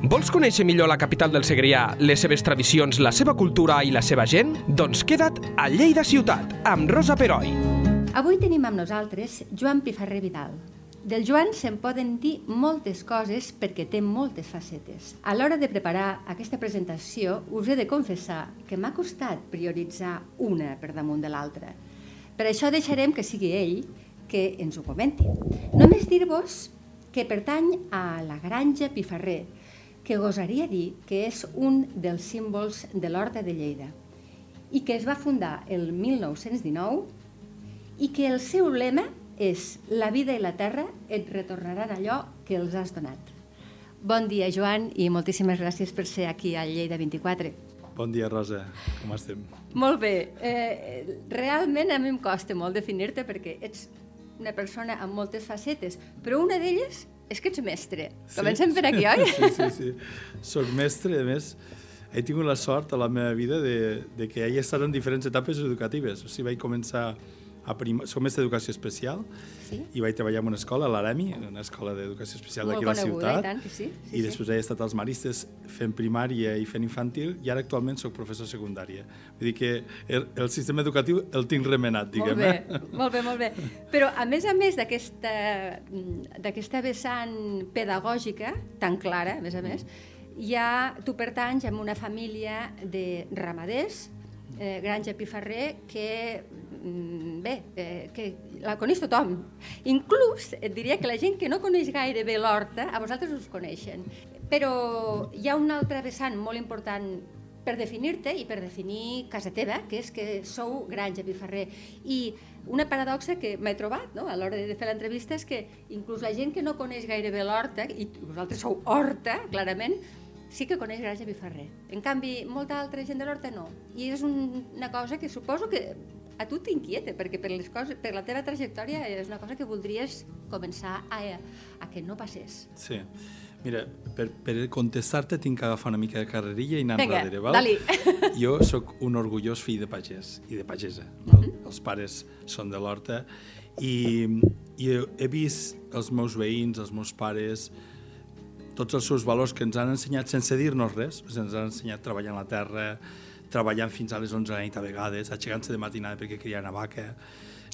Vols conèixer millor la capital del Segrià, les seves tradicions, la seva cultura i la seva gent? Doncs queda't a Lleida Ciutat, amb Rosa Peroi. Avui tenim amb nosaltres Joan Pifarré Vidal. Del Joan se'n poden dir moltes coses perquè té moltes facetes. A l'hora de preparar aquesta presentació us he de confessar que m'ha costat prioritzar una per damunt de l'altra. Per això deixarem que sigui ell que ens ho comenti. Només dir-vos que pertany a la Granja Pifarré, que gosaria dir que és un dels símbols de l'Horta de Lleida i que es va fundar el 1919 i que el seu lema és la vida i la terra et retornaran allò que els has donat. Bon dia, Joan, i moltíssimes gràcies per ser aquí a Lleida 24. Bon dia, Rosa. Com estem? Molt bé. Eh, realment a mi em costa molt definir-te perquè ets una persona amb moltes facetes, però una d'elles és que ets mestre. Sí, Comencem per aquí, oi? Sí, sí, sí. Soc mestre, a més, he tingut la sort a la meva vida de, de que he estat en diferents etapes educatives. O sigui, vaig començar a prim... soc mestre d'educació especial sí? i vaig treballar en una escola, a l'Aremi, una escola d'educació especial d'aquí a la ciutat. I, tant, sí. sí I després sí. he estat als Maristes fent primària i fent infantil i ara actualment sóc professor secundària. Vull dir que el, el sistema educatiu el tinc remenat, diguem. Molt bé, eh? molt bé, molt bé. Però a més a més d'aquesta vessant pedagògica tan clara, a més a més, ja tu pertanys a una família de ramaders, eh, Granja Pifarrer, que Mm, bé, eh, que la coneix tothom. Inclús et diria que la gent que no coneix gaire bé l'horta, a vosaltres us coneixen. Però hi ha un altre vessant molt important per definir-te i per definir casa teva, que és que sou Granja Pifarrer. I una paradoxa que m'he trobat no? a l'hora de fer l'entrevista és que inclús la gent que no coneix gaire bé l'horta, i vosaltres sou horta, clarament, sí que coneix Granja Pifarrer. En canvi, molta altra gent de l'horta no. I és un, una cosa que suposo que a tu t'inquieta, perquè per, les coses, per la teva trajectòria és una cosa que voldries començar a, a que no passés. Sí. Mira, per, per contestar-te tinc que agafar una mica de carrerilla i anar Vinga, enrere, val? Dali. Jo sóc un orgullós fill de pagès i de pagesa. Val? Mm -hmm. Els pares són de l'horta i, i he vist els meus veïns, els meus pares, tots els seus valors que ens han ensenyat sense dir-nos res, ens han ensenyat a treballar en la terra, treballant fins a les 11 de la nit a vegades, aixecant-se de matinada perquè criar una vaca.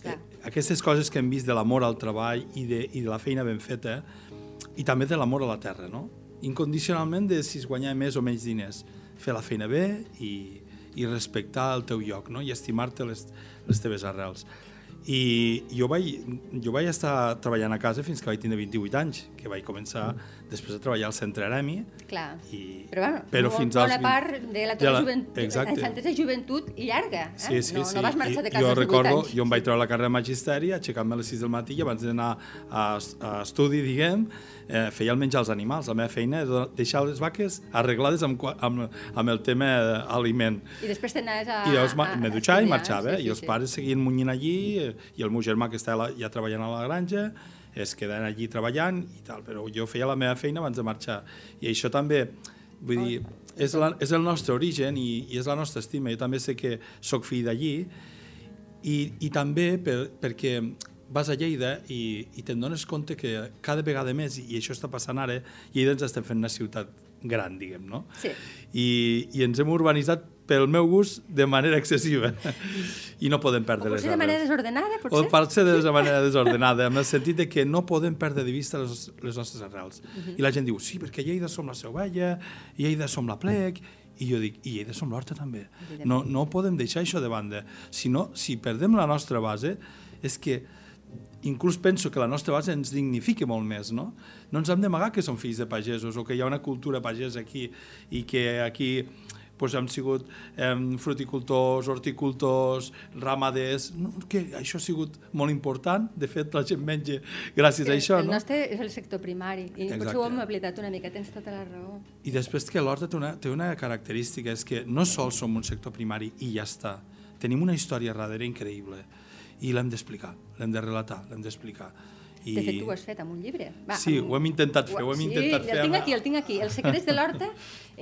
Eh, aquestes coses que hem vist de l'amor al treball i de, i de la feina ben feta i també de l'amor a la terra, no? Incondicionalment de si es guanyar més o menys diners. Fer la feina bé i, i respectar el teu lloc, no? I estimar-te les, les teves arrels. I jo vaig, jo vaig estar treballant a casa fins que vaig tenir 28 anys, que vaig començar mm. després de treballar al centre Aremi. Clar, i, però, bueno, però fins als bona 20... part de la teva la... joventut, infantesa i joventut llarga. Eh? Sí, sí, no, sí. no vas marxar de casa jo als recordo, anys. Jo em vaig treure la carrera de magisteri, aixecant-me a les 6 del matí i abans d'anar a, a estudi, diguem, eh, feia el menjar als animals. La meva feina era deixar les vaques arreglades amb, amb, amb el tema aliment. I després t'anaves a... I llavors me dutxava i marxava, sí, sí, i els sí. pares seguien munyint allí, i el meu germà que estava ja treballant a la granja, es queden allí treballant i tal, però jo feia la meva feina abans de marxar. I això també, vull dir, és, la, és el nostre origen i, i és la nostra estima. Jo també sé que sóc fill d'allí i, i també per, perquè vas a Lleida i, i te'n dones compte que cada vegada més, i això està passant ara, Lleida ens estem fent una ciutat gran, diguem, no? Sí. I, I ens hem urbanitzat pel meu gust, de manera excessiva. I no podem perdre o les potser de manera desordenada, potser? O potser de manera desordenada, en el sentit de que no podem perdre de vista les, les nostres arrels. Uh -huh. I la gent diu, sí, perquè Lleida som la seu vella, i a Lleida som la plec, i jo dic, i Lleida som l'horta també. No, no podem deixar això de banda. Si no, si perdem la nostra base, és que inclús penso que la nostra base ens dignifica molt més, no? No ens hem d'amagar que som fills de pagesos o que hi ha una cultura pagesa aquí i que aquí pues, hem sigut eh, fruticultors, horticultors, ramaders, no, que això ha sigut molt important, de fet la gent menja gràcies a això. El no? nostre és el sector primari, i Exacte. potser ho hem oblidat una mica, tens tota la raó. I després que l'horta té, una, té una característica, és que no sols som un sector primari i ja està, tenim una història darrere increïble i l'hem d'explicar, l'hem de relatar, l'hem d'explicar. I... De fet, tu ho has fet amb un llibre. Va, sí, amb... ho hem intentat fer, ho hem sí, intentat fer. el tinc aquí, el tinc aquí. Els secrets de l'horta,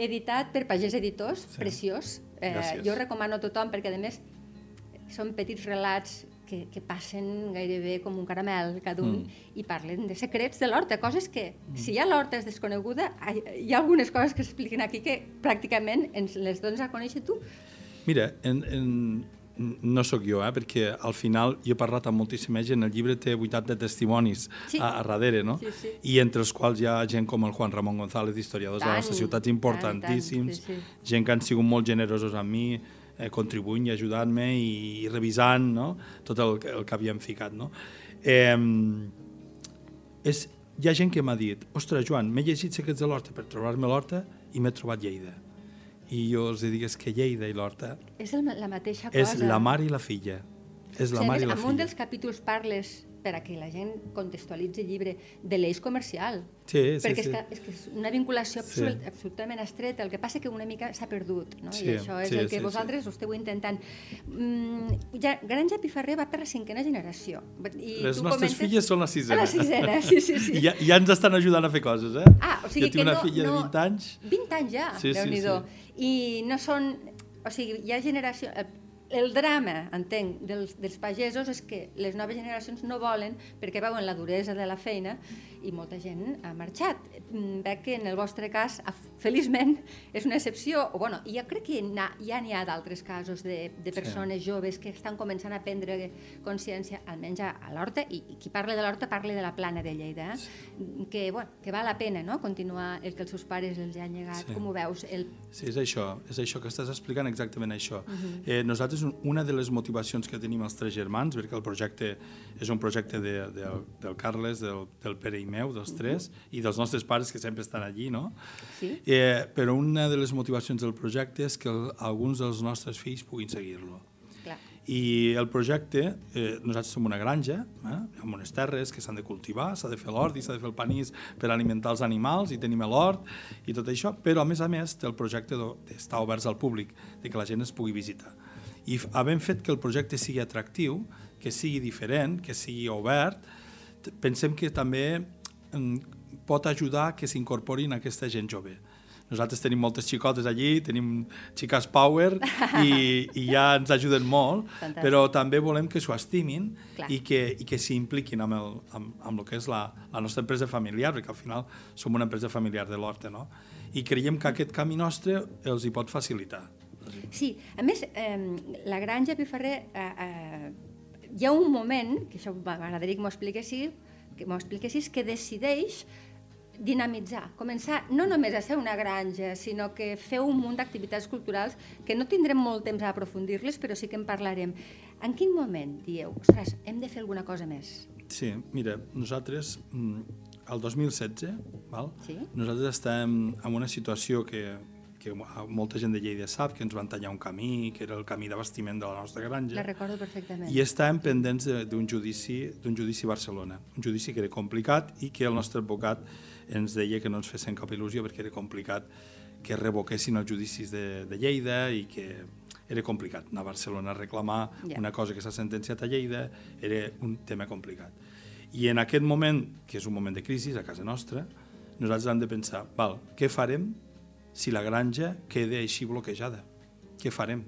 editat per Pagès Editors, sí. preciós. Eh, Gràcies. jo recomano a tothom perquè, a més, són petits relats que, que passen gairebé com un caramel cada un mm. i parlen de secrets de l'horta, coses que, mm. si ja l'horta és desconeguda, hi ha algunes coses que s'expliquen aquí que pràcticament ens les dones a conèixer tu. Mira, en, en, no sóc jo, eh, perquè al final jo he parlat amb moltíssima gent, el llibre té 80 testimonis sí. a, a darrere, no? Sí, sí. I entre els quals hi ha gent com el Juan Ramon González, historiadors tant, de la nostra ciutat importantíssims, tant, tant, sí, sí. gent que han sigut molt generosos amb mi, eh, contribuint i ajudant-me i, i revisant no? tot el, el que havíem ficat. No? Eh, és, hi ha gent que m'ha dit, ostres, Joan, m'he llegit Secrets de l'Horta per trobar-me l'Horta i m'he trobat Lleida. I jo els dic, és que Lleida i l'Horta... És el, la mateixa cosa. És la mare i la filla. És la o sigui, mare i la filla. En un dels capítols parles per a que la gent contextualitzi el llibre de l'eix comercial. Sí, sí, perquè sí. és, que, és que és una vinculació absolut, sí. absolutament estreta, el que passa que una mica s'ha perdut, no? Sí, i això és sí, el que sí, vosaltres sí. ho esteu intentant. Mm, ja, Granja Piferrer va per la cinquena generació. I Les tu nostres comentes... filles són la sisena. La sisena, sí, sí, sí. I ja, ja ens estan ajudant a fer coses, eh? Ah, o sigui jo tinc que una no, filla no, de 20 anys. 20 anys ja, Sí, sí, déu nhi sí. I no són... O sigui, hi ha generació... El drama, entenc, dels, dels pagesos és que les noves generacions no volen perquè veuen la duresa de la feina i molta gent ha marxat. Mm, Veig que en el vostre cas, feliçment, és una excepció. O, bueno, jo crec que ja n'hi ha d'altres casos de, de persones sí. joves que estan començant a prendre consciència, almenys a, a l'Horta, i, i qui parla de l'Horta parla de la plana de Lleida, eh? sí. que, bueno, que val la pena no? continuar el que els seus pares els han llegat. Sí. Com ho veus? El... Sí, és això, és això que estàs explicant exactament això. Uh Mhm. -huh. eh, nosaltres, un- una de les motivacions que tenim els tres germans, perquè el projecte és un projecte de, de, del Carles, del, del Pere i meu, dels tres, uh -huh. i dels nostres pares que sempre estan allí, no? Sí? Eh, però una de les motivacions del projecte és que el, alguns dels nostres fills puguin seguir-lo. I el projecte, eh, nosaltres som una granja, eh, amb unes terres que s'han de cultivar, s'ha de fer l'hort i s'ha de fer el panís per alimentar els animals i tenim l'hort i tot això, però a més a més té el projecte de- d'estar oberts al públic, de que la gent es pugui visitar. I havent fet que el projecte sigui atractiu, que sigui diferent, que sigui obert, pensem que també mm, pot ajudar que s'incorporin aquesta gent jove. Nosaltres tenim moltes xicotes allí, tenim xiques power i, i ja ens ajuden molt, Fantàstic. però també volem que s'ho estimin Clar. i que, i que s'impliquin amb, el, amb, amb el que és la, la nostra empresa familiar, perquè al final som una empresa familiar de l'Horta, no? I creiem que aquest camí nostre els hi pot facilitar. Sí, a més, eh, la granja Piferrer, eh, eh, hi ha un moment, que això m'agradaria que m'ho expliquessis, que m'ho expliquessis, que decideix dinamitzar, començar no només a ser una granja, sinó que fer un munt d'activitats culturals que no tindrem molt temps a aprofundir-les, però sí que en parlarem. En quin moment dieu, ostres, hem de fer alguna cosa més? Sí, mira, nosaltres, mm, el 2016, val? Sí. nosaltres estem en una situació que, que molta gent de Lleida sap, que ens van tallar un camí, que era el camí d'abastiment de la nostra granja. La recordo perfectament. I estàvem pendents de- d'un judici, d'un judici a Barcelona. Un judici que era complicat i que el nostre advocat ens deia que no ens fessin cap il·lusió perquè era complicat que revoquessin els judicis de, de Lleida i que era complicat anar a Barcelona a reclamar Ja. una cosa que s'ha sentenciat a Lleida, era un tema complicat. I en aquest moment, que és un moment de crisi a casa nostra, nosaltres hem de pensar, val, què farem si la granja queda així bloquejada? Què farem?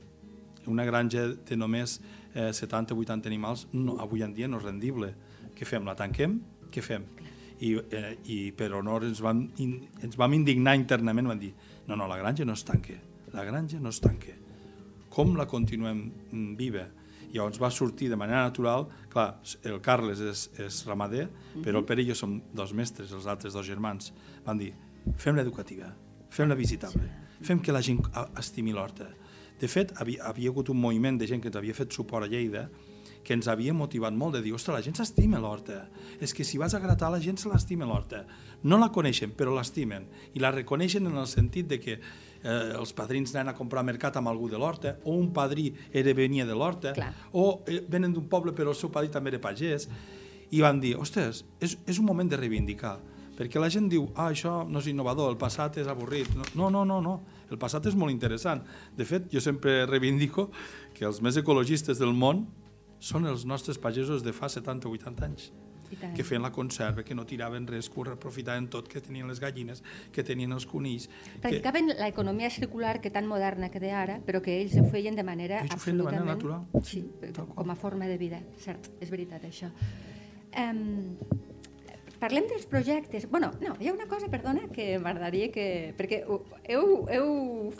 Una granja de només eh, 70-80 animals no, avui en dia no és rendible. Què fem? La tanquem? Què fem? I, eh, i per honor ens vam, in, ens vam indignar internament, vam dir, no, no, la granja no es tanque, la granja no es tanque. Com la continuem mm, viva? Llavors va sortir de manera natural, clar, el Carles és, és ramader, però el Pere i jo som dos mestres, els altres dos germans. Van dir, fem-la educativa, fem-la visitable, fem que la gent estimi l'horta. De fet, havia, havia hagut un moviment de gent que ens havia fet suport a Lleida que ens havia motivat molt de dir, ostres, la gent s'estima l'horta. És que si vas a gratar, la gent se l'estima l'horta. No la coneixen, però l'estimen. I la reconeixen en el sentit de que eh, els padrins anaven a comprar mercat amb algú de l'horta, o un padrí era venia de l'horta, o eh, venen d'un poble però el seu padrí també era pagès, i van dir, ostres, és, és un moment de reivindicar, perquè la gent diu, ah, això no és innovador, el passat és avorrit. No, no, no, no, el passat és molt interessant. De fet, jo sempre reivindico que els més ecologistes del món són els nostres pagesos de fa 70 o 80 anys. Que feien la conserva, que no tiraven res, que ho aprofitaven tot, que tenien les gallines, que tenien els conills... Que... Practicaven l'economia circular que tan moderna que de ara, però que ells ho feien de manera Ells ho feien de manera absolutament... natural. Sí, com a forma de vida, cert, és veritat això. Um, parlem dels projectes. bueno, no, hi ha una cosa, perdona, que m'agradaria que... Perquè heu, heu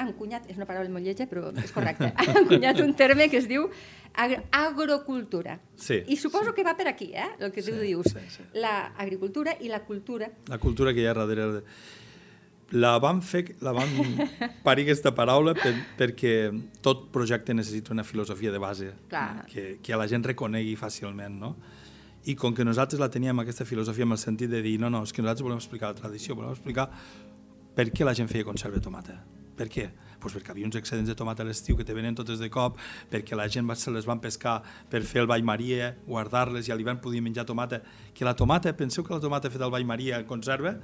encunyat, és una paraula molt lletja, però és correcte, ha encunyat un terme que es diu agr agrocultura. Sí, I suposo que va per aquí, eh, el que tu Sí, dius. sí, sí. L'agricultura i la cultura. La cultura que hi ha darrere... La vam fer, la vam parir aquesta paraula per, perquè tot projecte necessita una filosofia de base Clar. que, que la gent reconegui fàcilment, no? I com que nosaltres la teníem, aquesta filosofia, amb el sentit de dir no, no, és que nosaltres volem explicar la tradició, volem explicar per què la gent feia conserva de tomata. Per què? Pues perquè havia uns excedents de tomata a l'estiu que te venen totes de cop, perquè la gent se les van pescar per fer el ball Maria, guardar-les i a l'hivern podia menjar tomata. Que la tomata, penseu que la tomata feta al ball Maria en conserva,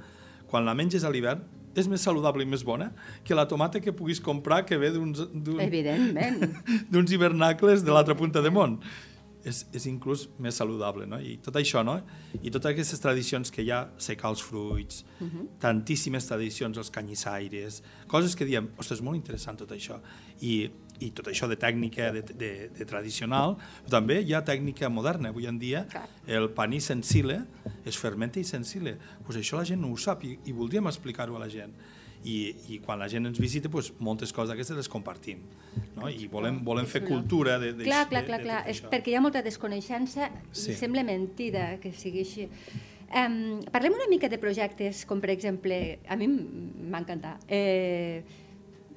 quan la menges a l'hivern, és més saludable i més bona que la tomata que puguis comprar que ve d'uns d'un- Evidentment. d'uns hivernacles de l'altra punta de món. És, és inclús més saludable, no? I tot això, no? I totes aquestes tradicions que hi ha, secar els fruits, tantíssimes tradicions, els canyissaires, coses que diem, ostres, és molt interessant tot això. I, i tot això de tècnica de, de, de tradicional, però també hi ha tècnica moderna. Avui en dia el paní sensile es fermenta i sensile. Pues això la gent no ho sap i, i voldríem explicar-ho a la gent. I, I quan la gent ens visita, pues, moltes coses d'aquestes les compartim. No? I volem, volem fer cultura de, de, clar, clar, de, clar, de clar. tot És perquè hi ha molta desconeixença Sí. i sembla mentida que sigui així. Um, parlem una mica de projectes, com per exemple, a mi m- m'encanta, eh,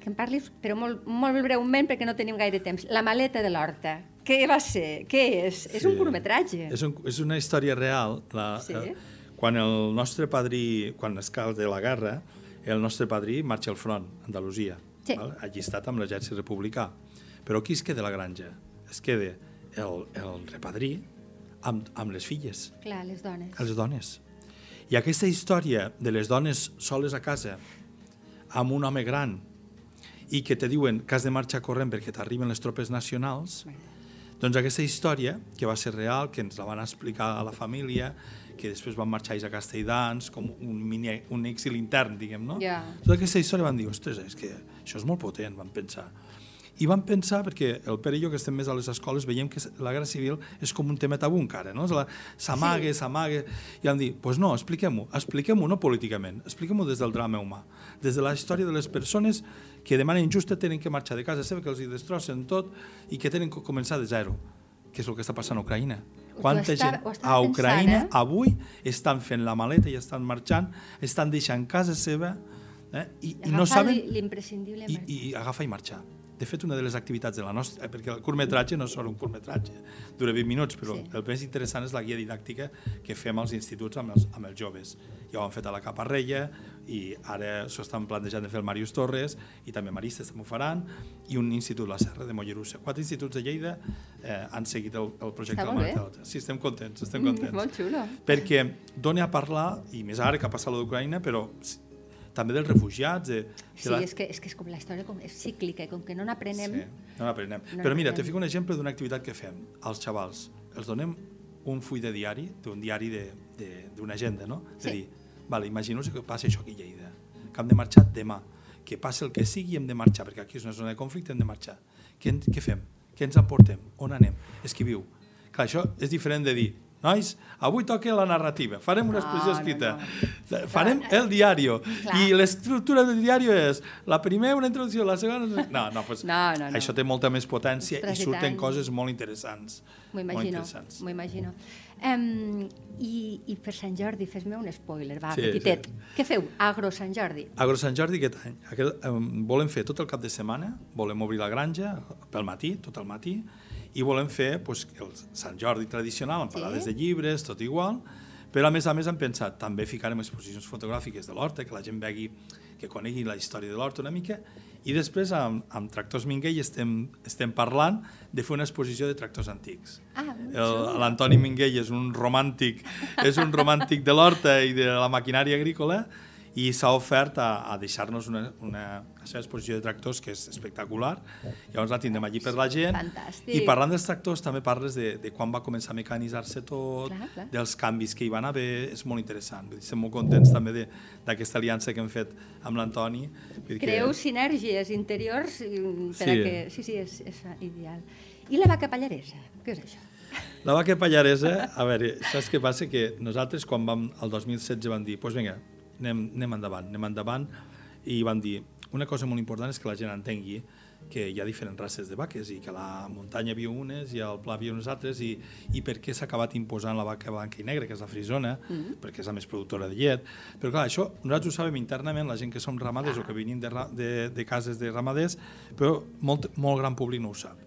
que em parlis, però molt, molt breument perquè no tenim gaire temps. La maleta de l'horta. Què va ser? Què és? És un Sí. curtmetratge. És, un, és una història real. La, Sí? eh, quan el nostre padrí, quan es cal de la guerra, el nostre padrí marxa al front, Andalusia, Sí. val? allistat amb l'exèrcit republicà. Però qui es queda a la granja? Es queda el, el repadrí amb, amb les filles, Clar, les dones. les dones. I aquesta història de les dones soles a casa, amb un home gran, i que te diuen que has de marxar corrent perquè t'arriben les tropes nacionals, doncs aquesta història, que va ser real, que ens la van explicar a la família, que després van marxar ells a Castelldans, com un, mini, un exili intern, diguem, no? Ja. Tota aquesta història van dir, ostres, és que això és molt potent, van pensar. I van pensar, perquè el Pere i jo, que estem més a les escoles, veiem que la Guerra Civil és com un tema tabú encara, no? La- S'amaga, Sí. s'amaga... I van dir, doncs pues no, expliquem-ho, expliquem-ho no políticament, expliquem-ho des del drama humà, des de la història de les persones que de manera injusta tenen que marxar de casa seva, que els hi destrossen tot i que tenen que començar de zero, que és el que està passant a Ucraïna. Quanta estava- gent a Ucraïna pensant, eh? avui estan fent la maleta i estan marxant, estan deixant casa seva eh? I, i no saben li- l'imprescindible. i, i agafa i marxar. De fet, una de les activitats de la nostra... eh, Perquè el curtmetratge no és sol un curtmetratge, dura 20 minuts, però sí. el més interessant és la guia didàctica que fem als instituts amb els, amb els joves. Ja ho han fet a la Caparrella i ara s'ho estan plantejant de fer el Màrius Torres i també Maristes també ho faran i un institut La Serra de Mollerussa. Quatre instituts de Lleida eh, han seguit el, el projecte del molt bé. Martel. Sí, estem contents, estem Mm, contents molt xulo. perquè dona a parlar, i més ara que ha passat l'Ucraïna, però també dels refugiats, de, de Sí, la... és que, és que és com la història com és cíclica com que no n'aprenem... Sí, no n'aprenem. No Però mira, te fico un exemple d'una activitat que fem als xavals. Els donem un full de diari, d'un diari de- de- d'una agenda, no? De Sí. dir, vale, imagineu que passa això aquí a Lleida, que hem de marxar demà, que passi el que sigui hem de marxar, perquè aquí és una zona de conflicte, hem de marxar. Què, què fem? Què ens emportem? On anem? Escriviu. Clar, això és diferent de dir, nois, avui toca la narrativa, farem una No, exposició no, escrita, no. farem el diario, Clar. i l'estructura del diari és la primera una introducció, la segona... No, no, pues, No, no, no. això té molta més potència i surten coses molt interessants. M'ho imagino, interessants. m'ho imagino. Um, i, I per Sant Jordi, fes-me un spoiler, va, Sí, petitet. sí. Què feu? Agro Sant Jordi. Agro Sant Jordi aquest any. Aquest, um, volem fer tot el cap de setmana, volem obrir la granja pel matí, tot el matí, i volem fer pues, el Sant Jordi tradicional, amb Sí. parades de llibres, tot igual, però a més a més hem pensat també ficarem exposicions fotogràfiques de l'horta, que la gent vegi, que conegui la història de l'horta una mica, i després amb, amb Tractors Minguell estem, estem parlant de fer una exposició de tractors antics. Ah. L'Antoni Minguell és un romàntic, és un romàntic de l'horta i de la maquinària agrícola i s'ha ofert a, a deixar-nos una, una la seva exposició de tractors que és espectacular. Llavors la tindrem allí per la gent. Fantàstic. I parlant dels tractors també parles de, de quan va començar a mecanitzar-se tot, Clar, clar. dels canvis que hi van haver, és molt interessant. Vull dir, estem molt contents també d'aquesta aliança que hem fet amb l'Antoni. Dir que- sinergies interiors mm, per Sí. a que... Sí, sí, és, és ideal. I la vaca pallaresa? Què és això? La vaca pallaresa, a veure, saps què passa? Que nosaltres quan vam, el 2016 vam dir, doncs pues vinga, anem, anem endavant, anem endavant, i vam dir, una cosa molt important és que la gent entengui que hi ha diferents races de vaques i que a la muntanya havia unes i al pla havia unes altres i, i per què s'ha acabat imposant la vaca blanca i negra, que és la frisona, mm -hmm. perquè és la més productora de llet. Però clar, això nosaltres ho sabem internament, la gent que som ramaders o que venim de, de, de cases de ramaders, però molt, molt gran públic no ho sap.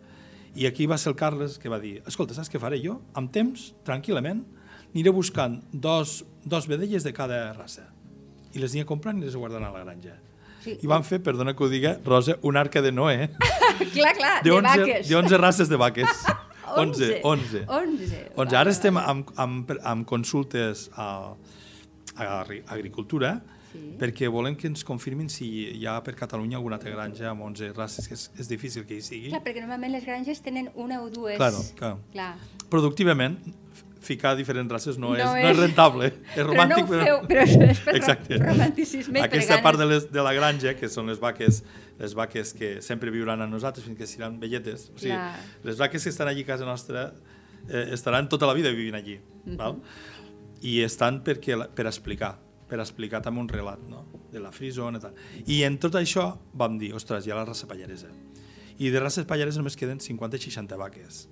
I aquí va ser el Carles que va dir, escolta, saps què faré jo? Amb temps, tranquil·lament, aniré buscant dos, dos vedelles de cada raça. I les aniré comprant i les guardant a la granja. Sí. I van fer, perdona que ho diga, Rosa, un arca de Noé clar, clar, de de, 11, vaques. de 11 races de vaques. 11, 11. 11. 11. Ara estem amb, amb, amb consultes a, a agri- agricultura Sí. perquè volem que ens confirmin si hi ha per Catalunya alguna altra granja amb 11 races, que és, és difícil que hi sigui. Clar, perquè normalment les granges tenen una o dues. Claro, clar. clar. Productivament, ficar diferents races no, No és, no és- és rentable. És romàntic, però no ho feu, però és Exacte. romanticisme Aquesta part de, les, de la granja, que són les vaques, les vaques que sempre viuran amb nosaltres fins que seran velletes. O sigui, Clar. les vaques que estan allí a casa nostra eh, estaran tota la vida vivint allí. Mhm. val? I estan perquè, la- per explicar, per explicar també un relat no? de la frisona i tal. I en tot això vam dir, ostres, hi ha la raça pallaresa. I de races pallareses només queden 50-60 vaques.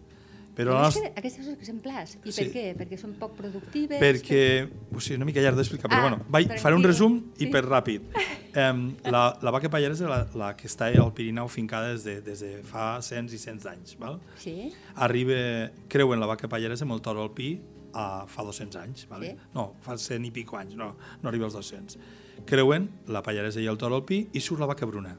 Però Només nostra, Aquestes exemplars. I Sí. per què? Perquè són poc productives? perquè, o sigui, una mica llarg d'explicar, però Ah, bueno, vaig, faré un resum Sí. i per ràpid. Um, la, la vaca pallaresa és la, la que està al Pirineu fincada des de, des de fa cents i cents d'anys. Val? Sí? Arriba, creuen la vaca pallaresa amb el toro alpí a, fa 200 anys. Vale? Sí. No, fa 100 i pico anys, no, no arriba als 200. Creuen la pallaresa i el toro alpí i surt la vaca bruna.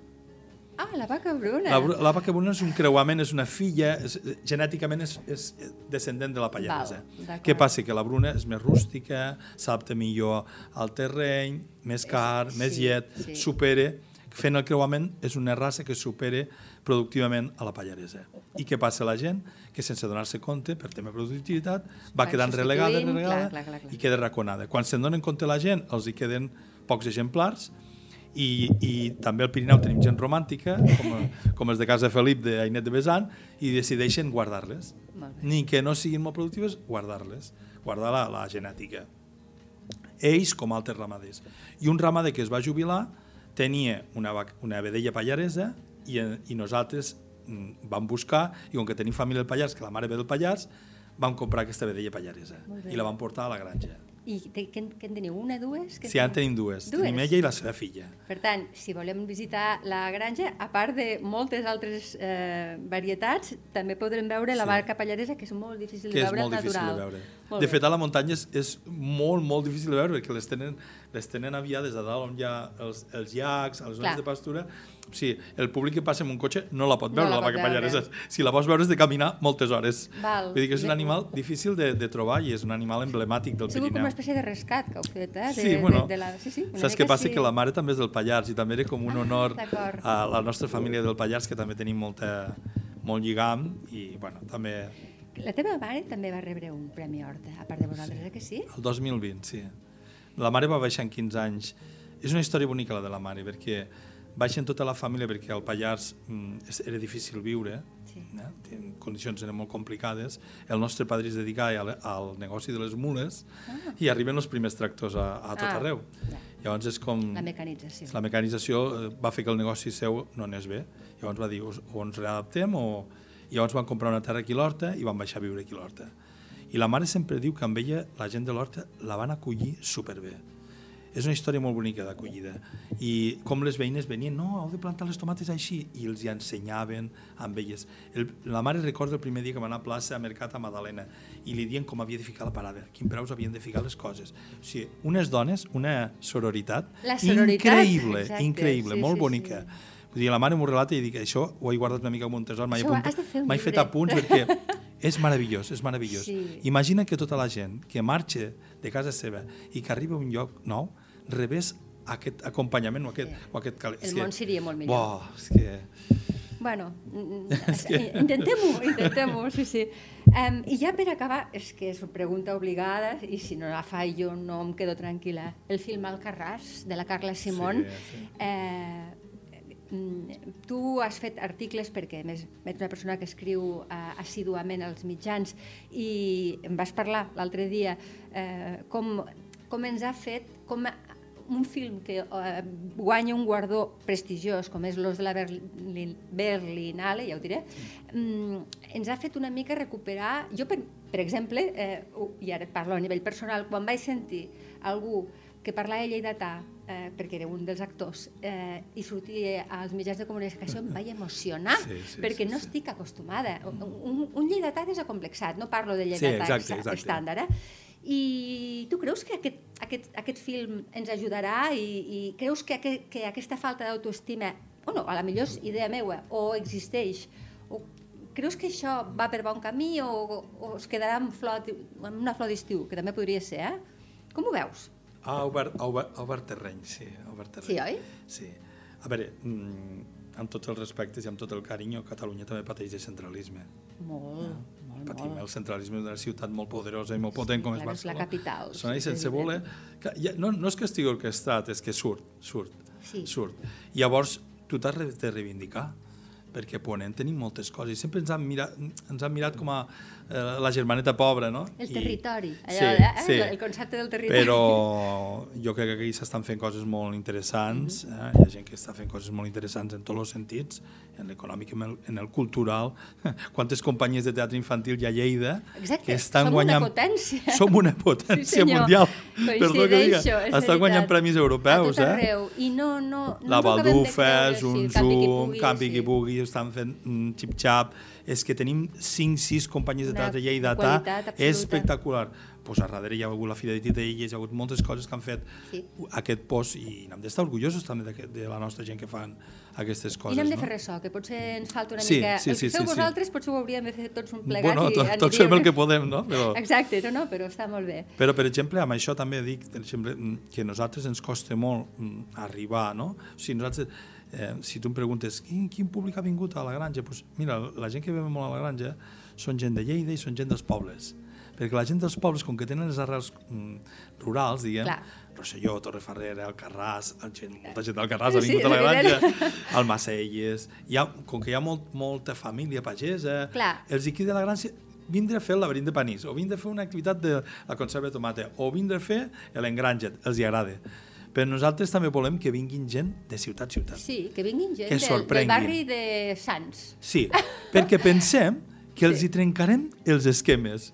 Ah, la vaca bruna. La, la vaca bruna és un creuament, és una filla, és, genèticament és, és descendent de la pallaresa. Què passa? Que la bruna és més rústica, s'adapta millor al terreny, més car, sí, més llet, sí. supera, fent el creuament és una raça que supera productivament a la pallaresa. I què passa a la gent? Que sense donar-se compte, per tema de productivitat, va Van quedant relegada, relegada clar, clar, clar, clar. i queda raconada. Quan se'n donen compte la gent, els hi queden pocs exemplars i, i també al Pirineu tenim gent romàntica, com, com els de casa Felip d'Ainet de Besan, i decideixen guardar-les. Ni que no siguin molt productives, guardar-les, guardar la, la genètica. Ells com altres ramaders. I un ramader que es va jubilar tenia una, una vedella pallaresa i, i nosaltres mm, vam buscar, i com que tenim família del Pallars, que la mare ve del Pallars, vam comprar aquesta vedella pallaresa i la vam portar a la granja. I te, què, en- què en teniu? Una, dues? Què Sí, ara en tenim dues. Dues? Tenim ella i la seva filla. Per tant, si volem visitar la granja, a part de moltes altres eh, varietats, també podrem veure la Sí. vaca pallaresa, que és molt difícil de que és veure molt difícil natural. de veure. Molt de fet, a la muntanya és, és molt, molt difícil de veure, perquè les tenen, les tenen aviades a dalt on hi ha els, els llacs, a les zones Clar. de pastura. O sigui, el públic que passa amb un cotxe no la pot No veure, la la, pot vaca pallaresa. Si la vols veure has de caminar moltes hores. Val. Vull dir que és un animal difícil de, de trobar i és un animal emblemàtic del Segur com Pirineu. una espècie de rescat que heu fet, eh? De, Sí, bueno, de, de la... sí, sí, Saps què passa? sí. Que la mare també és del Pallars i també era com un Ah, honor d'acord. a la nostra família del Pallars, que també tenim molta, molt lligam i, bueno, també La teva mare també va rebre un Premi Horta, a part de vosaltres, sí. eh que sí? El 2020, sí. La mare va baixar en 15 anys. És una història bonica, la de la mare, perquè baixen tota la família, perquè al Pallars mm, era difícil viure, Sí. eh? condicions eren molt complicades. El nostre padrí es dedicava al, al negoci de les mules Ah. i arriben els primers tractors a, a tot Ah, arreu. ja. Llavors és com... La mecanització. La mecanització eh, va fer que el negoci seu no anés bé. Llavors va dir, o, o ens readaptem o... I llavors van comprar una terra aquí a l'Horta i van baixar a viure aquí a l'Horta. I la mare sempre diu que amb ella, la gent de l'Horta, la van acollir superbé. És una història molt bonica d'acollida. I com les veïnes venien, no, heu de plantar les tomates així, i els hi ensenyaven amb elles. El, la mare recorda el primer dia que va anar a plaça a Mercat a Madalena i li diuen com havia de ficar la parada, quin preus havien de ficar les coses. O sigui, unes dones, una sororitat, La sororitat, increïble, exacte, increïble, sí, molt sí, bonica. sí. Vull dir, la mare m'ho relata i dic, això ho he guardat una mica com un tresor, mai, Això apunta, has de fer un mai fet apunts perquè és meravellós, és meravellós. Sí. Imagina que tota la gent que marxa de casa seva i que arriba a un lloc nou rebés aquest acompanyament o aquest... Sí. O aquest cal... El món seria molt millor. Buah, és que... Bueno, que... intentem-ho, intentem-ho, sí, sí. Um, I ja per acabar, és que és una pregunta obligada, i si no la faig jo no em quedo tranquil·la. El film Alcarràs, de la Carla Simón, Sí, sí. Eh, tu has fet articles perquè més ets una persona que escriu eh, assíduament als mitjans i em vas parlar l'altre dia eh, com, com ens ha fet com un film que eh, guanya un guardó prestigiós com és l'Os de la Berlin, Berlinale, ja ho diré, mm, ens ha fet una mica recuperar... Jo, per, per exemple, eh, i ara parlo a nivell personal, quan vaig sentir algú que parlava lleidatà, eh, perquè era un dels actors, eh, i sortia als mitjans de comunicació, em vaig emocionar, Sí, sí, perquè sí, no sí. estic acostumada. Un, un lleidatà desacomplexat, no parlo de Sí, lleidatà exacte, exa- exacte. estàndard, eh? I tu creus que aquest, aquest, aquest film ens ajudarà i, i creus que, que, que aquesta falta d'autoestima, o no, a la millor és idea meua, o existeix, o creus que això va per bon camí o, o es quedarà en, flor, en una flor d'estiu, que també podria ser, eh? Com ho veus? Ha obert, ha obert, ha obert terreny, sí. Ha obert terreny. Sí, oi? Sí. A veure, mm, amb tots els respectes i amb tot el carinyo, Catalunya també pateix de centralisme. Molt, molt, Patim molt. el centralisme d'una ciutat molt poderosa i molt potent com és clar, és la Barcelona. capital, Sona sí, sense voler... Que, ja, no, no és que estigui orquestrat, és que surt, surt, Sí. surt. I llavors tu t'has de reivindicar perquè a Ponent tenim moltes coses sempre ens han mirat, ens han mirat com a eh, la germaneta pobra, no? El I- territori, allò, sí, eh? sí. el concepte del territori. Però jo crec que aquí s'estan fent coses molt interessants, eh? hi ha gent que està fent coses molt interessants en tots els sentits, en l'econòmic, en, el, en el cultural. Quantes companyies de teatre infantil hi ha a Lleida Exacte, que estan som una guanyant... potència. Som una potència senyor. mundial. Perdó que diga. Estan guanyant premis europeus, a tot eh? arreu. I no, no, no la un sí, campi qui pugui, Sí. pugui, estan fent xip-xap. És que tenim 5-6 companyies de teatre lleidatà absoluta. espectacular. Pues a darrere hi ha hagut la Fira de Titelles, hi ha hagut moltes coses que han fet Sí. aquest post i n'hem d'estar orgullosos també d'aquest- de la nostra gent que fan aquestes coses. I no hem de fer ressò, que potser ens falta una Sí, mica... sí, el sí, que feu sí, sí. vosaltres potser ho hauríem de fer tots un plegats Bueno, i tot, tots aniríem- fem el que podem, no? Però... Exacte, no, no, però està molt bé. Però, per exemple, amb això també dic per exemple, mm, que a nosaltres ens costa molt mm, arribar, no? O sigui, nosaltres, eh, si tu em preguntes quin, quin públic ha vingut a la granja, doncs, mira, la gent que ve molt a la granja són gent de Lleida i són gent dels pobles. Perquè la gent dels pobles, com que tenen les arrels mm, rurals, diguem, Clar. Rosselló, Torreferrera, Alcarràs, el gent, molta gent d'Alcarràs ha Sí, vingut a la granja, evident. al Macelles, hi ha, com que hi ha molt, molta família pagesa, Clar. els aquí de la granja vindre a fer el laberint de panís, o vindre a fer una activitat de la conserva de tomata, o vindre a fer l'engranget, els hi agrada. Però nosaltres també volem que vinguin gent de ciutat a ciutat. Sí, que vinguin gent Que del, del barri de Sants. Sí, perquè pensem que els Sí. hi trencarem els esquemes.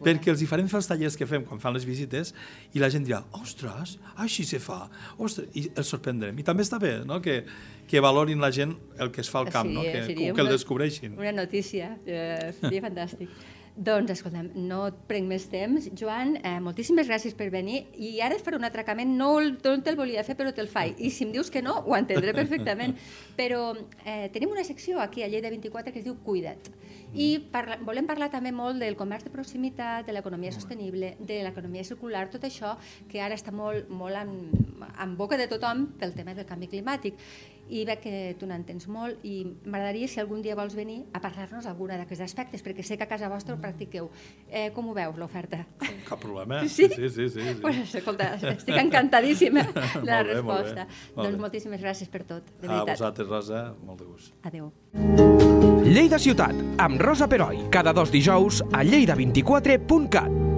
Perquè els hi farem fer els tallers que fem quan fan les visites i la gent dirà, ostres, així se fa, ostres, i els sorprendrem. I també està bé no? que, que valorin la gent el que es fa al camp, Sí, no? que, seria que el descobreixin. Una notícia, eh, seria fantàstic. Doncs, escolta'm, no et prenc més temps. Joan, eh, moltíssimes gràcies per venir. I ara et faré un atracament, no, el- no te'l volia fer, però te'l faig. I si em dius que no, ho entendré perfectament. Però eh, tenim una secció aquí a Lleida 24 que es diu Cuida't. I parla, volem parlar també molt del comerç de proximitat, de l'economia sostenible, de l'economia circular, tot això que ara està molt, molt en, en boca de tothom pel tema del canvi climàtic. I veig que tu n'entens molt i m'agradaria, si algun dia vols venir, a parlar-nos alguna d'aquests aspectes, perquè sé que a casa vostra ho practiqueu. Eh, com ho veus, l'oferta? Cap problema. Sí? sí, sí. sí, sí. Pues, escolta, estic encantadíssima de la bé, molt bé, resposta. molt doncs bé. moltíssimes gràcies per tot, de A veritat. vosaltres, Rosa, molt de gust. Adéu. Lleida Ciutat, amb Rosa Peroi, cada dos dijous a lleida24.cat.